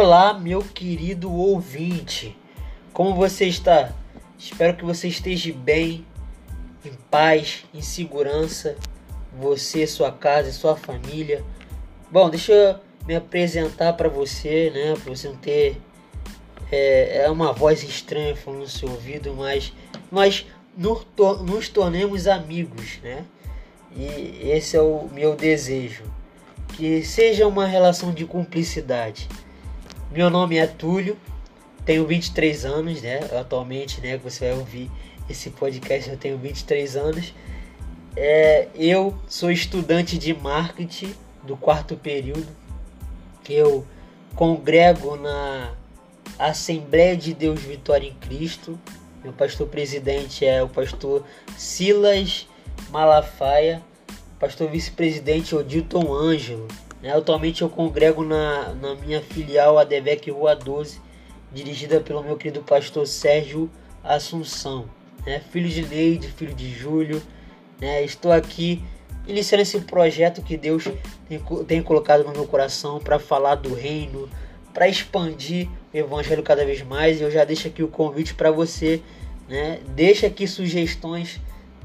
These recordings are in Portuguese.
Olá, meu querido ouvinte. Como você está? Espero que você esteja bem, em paz, em segurança. Você, sua casa sua família. Bom, deixa eu me apresentar para você, né? Para você não ter é, é, uma voz estranha falando no seu ouvido, mas nos, nos tornemos amigos, né? E esse é o meu desejo, que seja uma relação de cumplicidade. Meu nome é Túlio, tenho 23 anos, né? Atualmente, né? Que você vai ouvir esse podcast, eu tenho 23 anos. É, eu sou estudante de marketing do quarto período. Eu congrego na Assembleia de Deus Vitória em Cristo. Meu pastor presidente é o pastor Silas Malafaia, pastor vice-presidente Odilton Ângelo. Né? Atualmente eu congrego na, na minha filial ADVEC Rua 12, dirigida pelo meu querido pastor Sérgio Assunção. Né? Filho de Neide, filho de Júlio. Né? Estou aqui iniciando esse projeto que Deus tem, tem colocado no meu coração para falar do reino, para expandir o evangelho cada vez mais. Eu já deixo aqui o convite para você, né? Deixa aqui sugestões,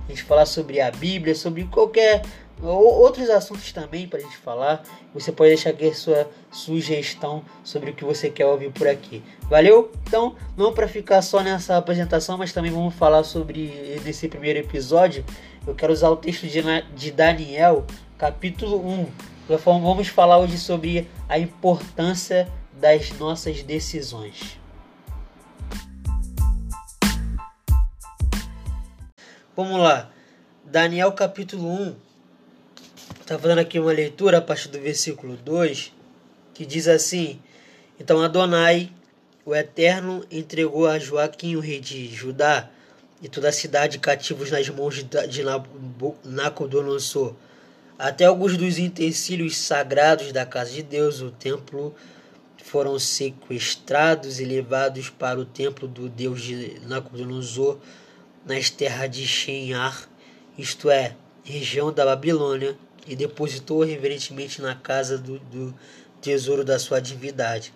a gente falar sobre a Bíblia, sobre qualquer outros assuntos também para a gente falar. Você pode deixar aqui sua sugestão sobre o que você quer ouvir por aqui. Valeu? Então, não para ficar só nessa apresentação, mas também vamos falar sobre nesse primeiro episódio. Eu quero usar o texto de, de Daniel, capítulo 1. Vamos falar hoje sobre a importância das nossas decisões. Vamos lá. Daniel capítulo 1. Está fazendo aqui uma leitura a partir do versículo 2, que diz assim: Então Adonai, o Eterno, entregou a Joaquim, o rei de Judá, e toda a cidade cativos nas mãos de Nabucodonosor. Até alguns dos utensílios sagrados da casa de Deus, o templo, foram sequestrados e levados para o templo do Deus de Nabucodonosor nas terras de Shinar, isto é, região da Babilônia, e depositou reverentemente na casa do, do tesouro da sua divindade.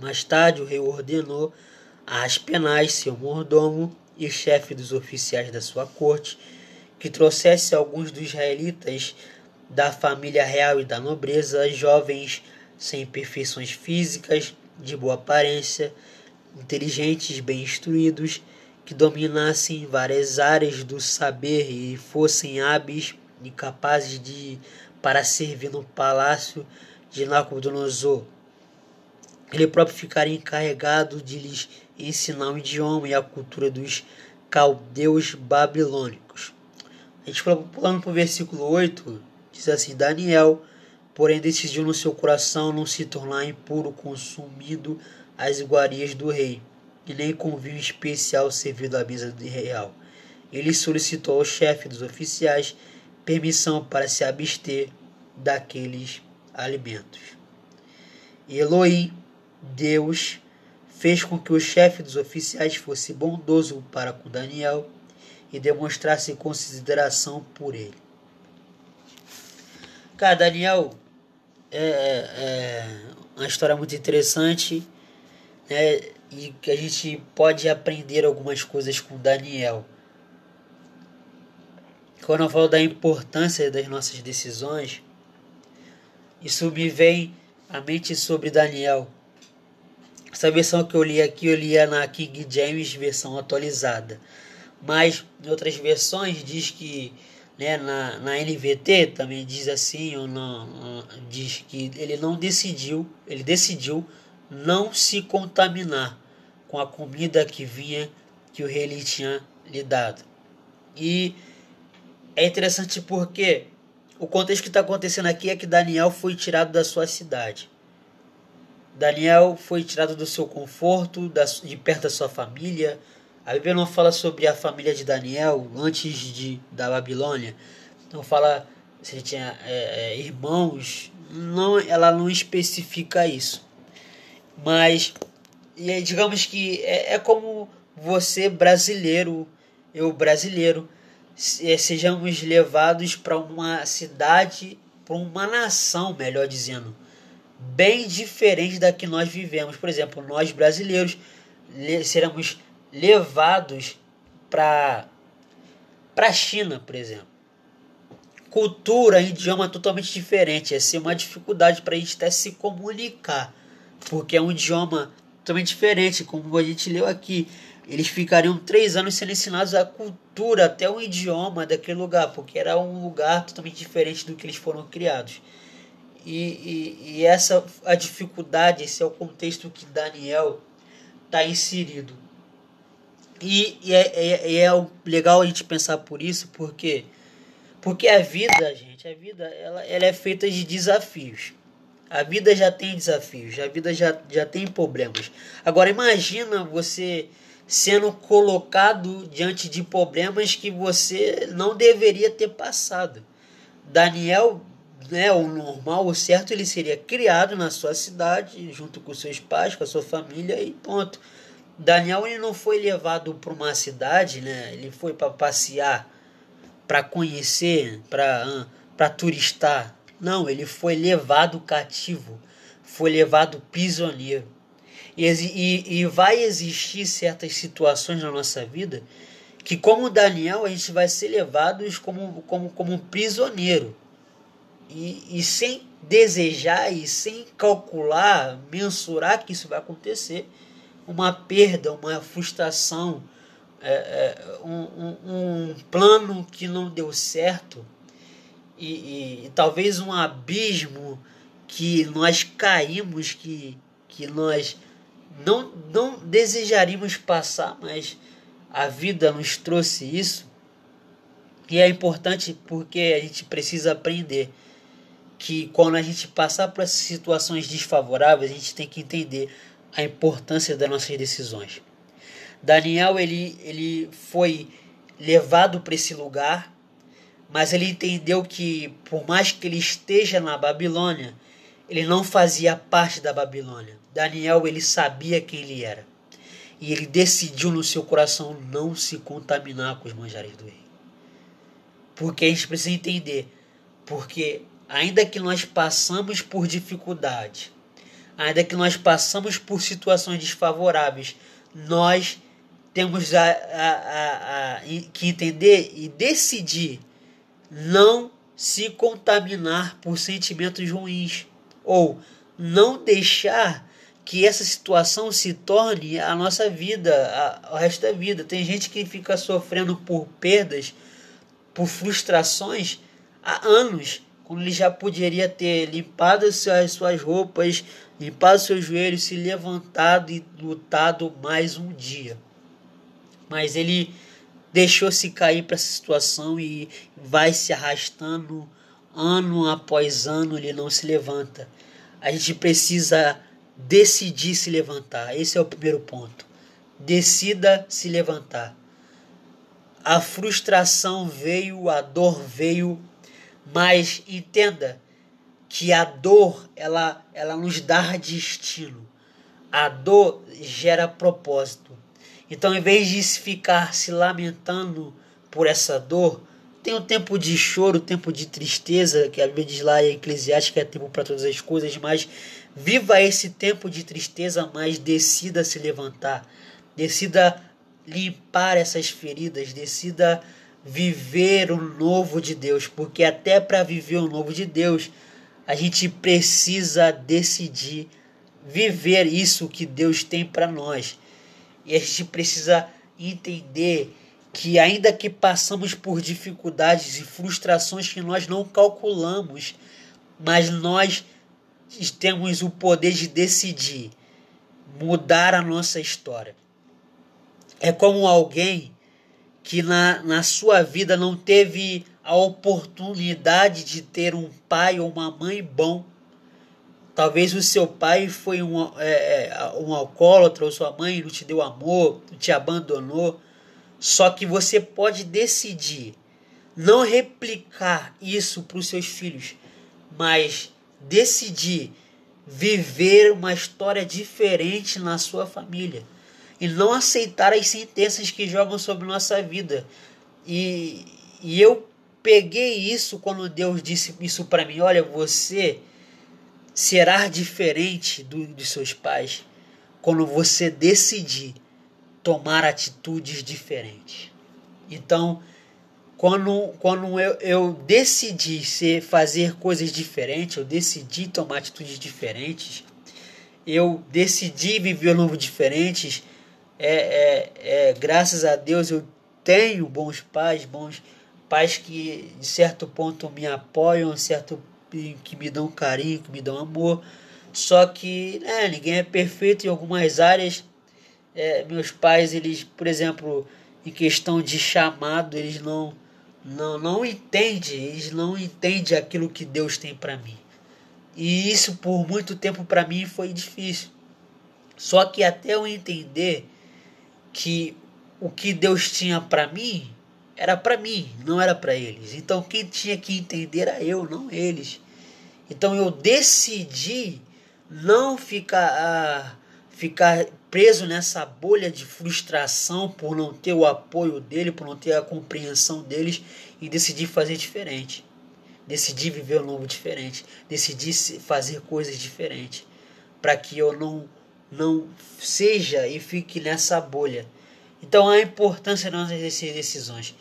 Mais tarde, o rei ordenou a Aspenaz, seu mordomo e chefe dos oficiais da sua corte, que trouxesse alguns dos israelitas da família real e da nobreza, jovens sem imperfeições físicas, de boa aparência, inteligentes, bem instruídos, que dominassem várias áreas do saber e fossem hábeis e capazes de para servir no palácio de Nabucodonosor. Ele próprio ficaria encarregado de lhes ensinar o idioma e a cultura dos caldeus babilônicos. A gente pulando para o versículo 8, diz assim: Daniel, porém, decidiu no seu coração não se tornar impuro, consumido as iguarias do rei, e nem com vinho especial servido à mesa real. Ele solicitou ao chefe dos oficiais permissão para se abster daqueles alimentos. E Elohim, Deus, fez com que o chefe dos oficiais fosse bondoso para com Daniel e demonstrasse consideração por ele. Cara, Daniel é, é, é uma história muito interessante né, e que a gente pode aprender algumas coisas com Daniel. Quando eu falo da importância das nossas decisões, isso me vem à mente sobre Daniel. Essa versão que eu li aqui, eu li na King James, versão atualizada. Mas em outras versões diz que né, na, na NVT também diz assim, ou não, diz que ele não decidiu, ele decidiu não se contaminar com a comida que vinha que o rei lhe tinha lhe dado. E é interessante porque o contexto que está acontecendo aqui é que Daniel foi tirado da sua cidade. Daniel foi tirado do seu conforto, de perto da sua família. A Bíblia não fala sobre a família de Daniel antes de, da Babilônia. Não fala se ele tinha é, é, irmãos. Não, ela não especifica isso. Mas digamos que é, é como você brasileiro, eu brasileiro, sejamos levados para uma cidade, para uma nação, melhor dizendo, bem diferente da que nós vivemos. Por exemplo, nós brasileiros seremos levados para a China, por exemplo. Cultura, idioma totalmente diferente. Ia ser uma dificuldade para a gente até se comunicar, porque é um idioma totalmente diferente, como a gente leu aqui. Eles ficariam três anos sendo ensinados a cultura, até o idioma daquele lugar, porque era um lugar totalmente diferente do que eles foram criados. E, e, e essa a dificuldade, esse é o contexto que Daniel está inserido. E, e é, é, é legal a gente pensar por isso, porque porque a vida, gente, a vida ela, ela é feita de desafios. A vida já tem desafios, a vida já, já tem problemas. Agora imagina você sendo colocado diante de problemas que você não deveria ter passado. Daniel, né, o normal, o certo, ele seria criado na sua cidade, junto com seus pais, com a sua família e ponto. Daniel ele não foi levado para uma cidade, né? Ele foi para passear, para conhecer, para para turistar. Não, ele foi levado cativo, foi levado prisioneiro. E, e, e vai existir certas situações na nossa vida que, como Daniel, a gente vai ser levados como, como, como um prisioneiro. E, e sem desejar e sem calcular, mensurar que isso vai acontecer, uma perda, uma frustração, é, é, um, um, um, plano que não deu certo e, e, e, talvez um abismo que nós caímos, que, que nós não, não desejaríamos passar, mas a vida nos trouxe isso. E é importante porque a gente precisa aprender que quando a gente passar por essas situações desfavoráveis, a gente tem que entender a importância das nossas decisões. Daniel ele, ele foi levado para esse lugar, mas ele entendeu que por mais que ele esteja na Babilônia, ele não fazia parte da Babilônia. Daniel ele sabia quem ele era. E ele decidiu no seu coração não se contaminar com os manjares do rei. Porque a gente precisa entender, porque ainda que nós passamos por dificuldade, ainda que nós passamos por situações desfavoráveis, nós temos a, a, a, que entender e decidir não se contaminar por sentimentos ruins ou não deixar que essa situação se torne a nossa vida, a, o resto da vida. Tem gente que fica sofrendo por perdas, por frustrações há anos, quando ele já poderia ter limpado as suas, roupas, limpado seus joelhos, se levantado e lutado mais um dia. Mas ele deixou-se cair para essa situação e vai se arrastando ano após ano, ele não se levanta. A gente precisa decidir se levantar. Esse é o primeiro ponto. Decida se levantar. A frustração veio, a dor veio, mas entenda que a dor ela, ela nos dá destino. A dor gera propósito. Então, em vez de ficar se lamentando por essa dor, tem um tempo de choro, tempo de tristeza, que a Bíblia diz lá em Eclesiastes que é tempo para todas as coisas, mas Viva esse tempo de tristeza, mas decida se levantar. Decida limpar essas feridas, decida viver o novo de Deus, porque até para viver o novo de Deus, a gente precisa decidir viver isso que Deus tem para nós. E a gente precisa entender que ainda que passamos por dificuldades e frustrações que nós não calculamos, mas nós temos o poder de decidir mudar a nossa história. É como alguém que na, na sua vida não teve a oportunidade de ter um pai ou uma mãe bom. Talvez o seu pai foi um, é, é um alcoólatra ou sua mãe não te deu amor, te abandonou. Só que você pode decidir não replicar isso para os seus filhos, mas decidir viver uma história diferente na sua família e não aceitar as sentenças que jogam sobre nossa vida. E, e eu peguei isso quando Deus disse isso para mim: olha, você será diferente do, dos seus pais quando você decidir tomar atitudes diferentes. Então, quando, quando eu, eu decidi ser, fazer coisas diferentes, eu decidi tomar atitudes diferentes, eu decidi viver um diferentes, é, é, é, graças a Deus eu tenho bons pais, bons pais que de certo ponto me apoiam, certo que me dão carinho, que me dão amor. Só que né, ninguém é perfeito em algumas áreas. É, meus pais, eles, por exemplo, em questão de chamado, eles não não não entendem, eles não entendem aquilo que Deus tem para mim. E isso por muito tempo para mim foi difícil. Só que até eu entender que o que Deus tinha para mim era para mim, não era para eles. Então quem tinha que entender era eu, não eles. Então eu decidi não ficar ah, ficar preso nessa bolha de frustração por não ter o apoio dele, por não ter a compreensão deles e decidi fazer diferente. Decidi viver um novo diferente, decidi fazer coisas diferentes para que eu não não seja e fique nessa bolha então a importância das nossas decisões.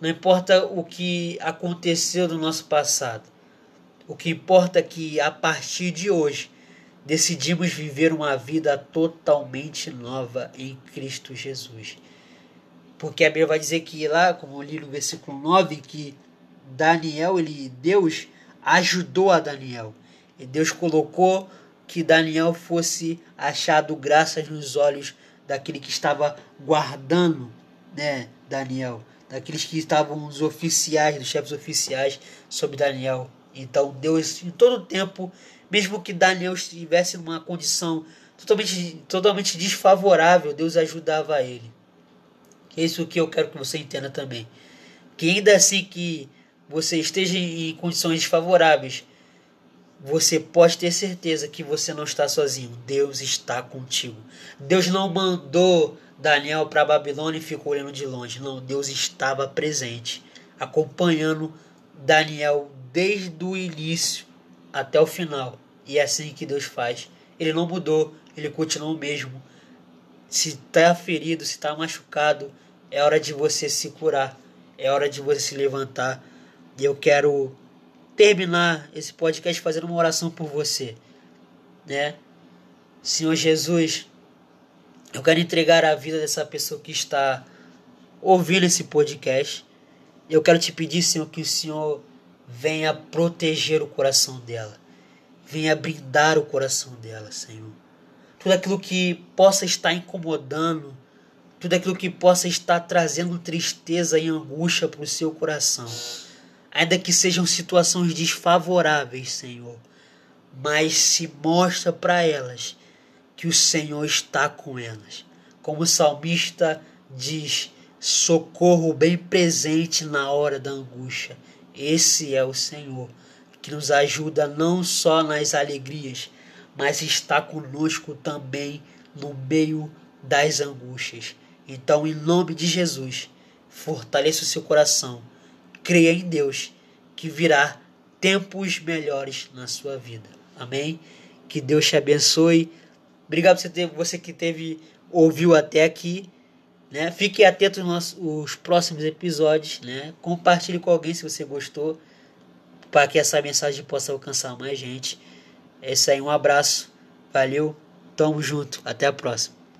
Não importa o que aconteceu no nosso passado. O que importa é que a partir de hoje decidimos viver uma vida totalmente nova em Cristo Jesus. Porque a Bíblia vai dizer que lá, como eu li no versículo 9, que Daniel, ele, Deus ajudou a Daniel. E Deus colocou que Daniel fosse achado graças nos olhos daquele que estava guardando, né, Daniel, daqueles que estavam os oficiais, dos chefes oficiais sobre Daniel. Então Deus, em todo o tempo, mesmo que Daniel estivesse numa condição totalmente, totalmente desfavorável, Deus ajudava ele. Isso que eu quero que você entenda também. Que ainda assim que você esteja em condições desfavoráveis, você pode ter certeza que você não está sozinho. Deus está contigo. Deus não mandou Daniel para Babilônia e ficou olhando de longe. Não, Deus estava presente, acompanhando Daniel desde o início até o final. E é assim que Deus faz. Ele não mudou, ele continua o mesmo. Se está ferido, se está machucado, é hora de você se curar, é hora de você se levantar. E eu quero terminar esse podcast fazendo uma oração por você, né? Senhor Jesus, eu quero entregar a vida dessa pessoa que está ouvindo esse podcast. Eu quero te pedir, Senhor, que o Senhor venha proteger o coração dela. Venha brindar o coração dela, Senhor. Tudo aquilo que possa estar incomodando, tudo aquilo que possa estar trazendo tristeza e angústia para o seu coração ainda que sejam situações desfavoráveis, Senhor, mas se mostra para elas que o Senhor está com elas. Como o salmista diz, socorro bem presente na hora da angústia. Esse é o Senhor que nos ajuda não só nas alegrias, mas está conosco também no meio das angústias. Então, em nome de Jesus, fortaleça o seu coração creia em Deus que virá tempos melhores na sua vida. Amém? Que Deus te abençoe. Obrigado por você, ter, você que teve ouviu até aqui. Né? Fique atento aos nossos, próximos episódios. Né? Compartilhe com alguém se você gostou. Para que essa mensagem possa alcançar mais gente. É isso aí, um abraço. Valeu. Tamo junto. Até a próxima.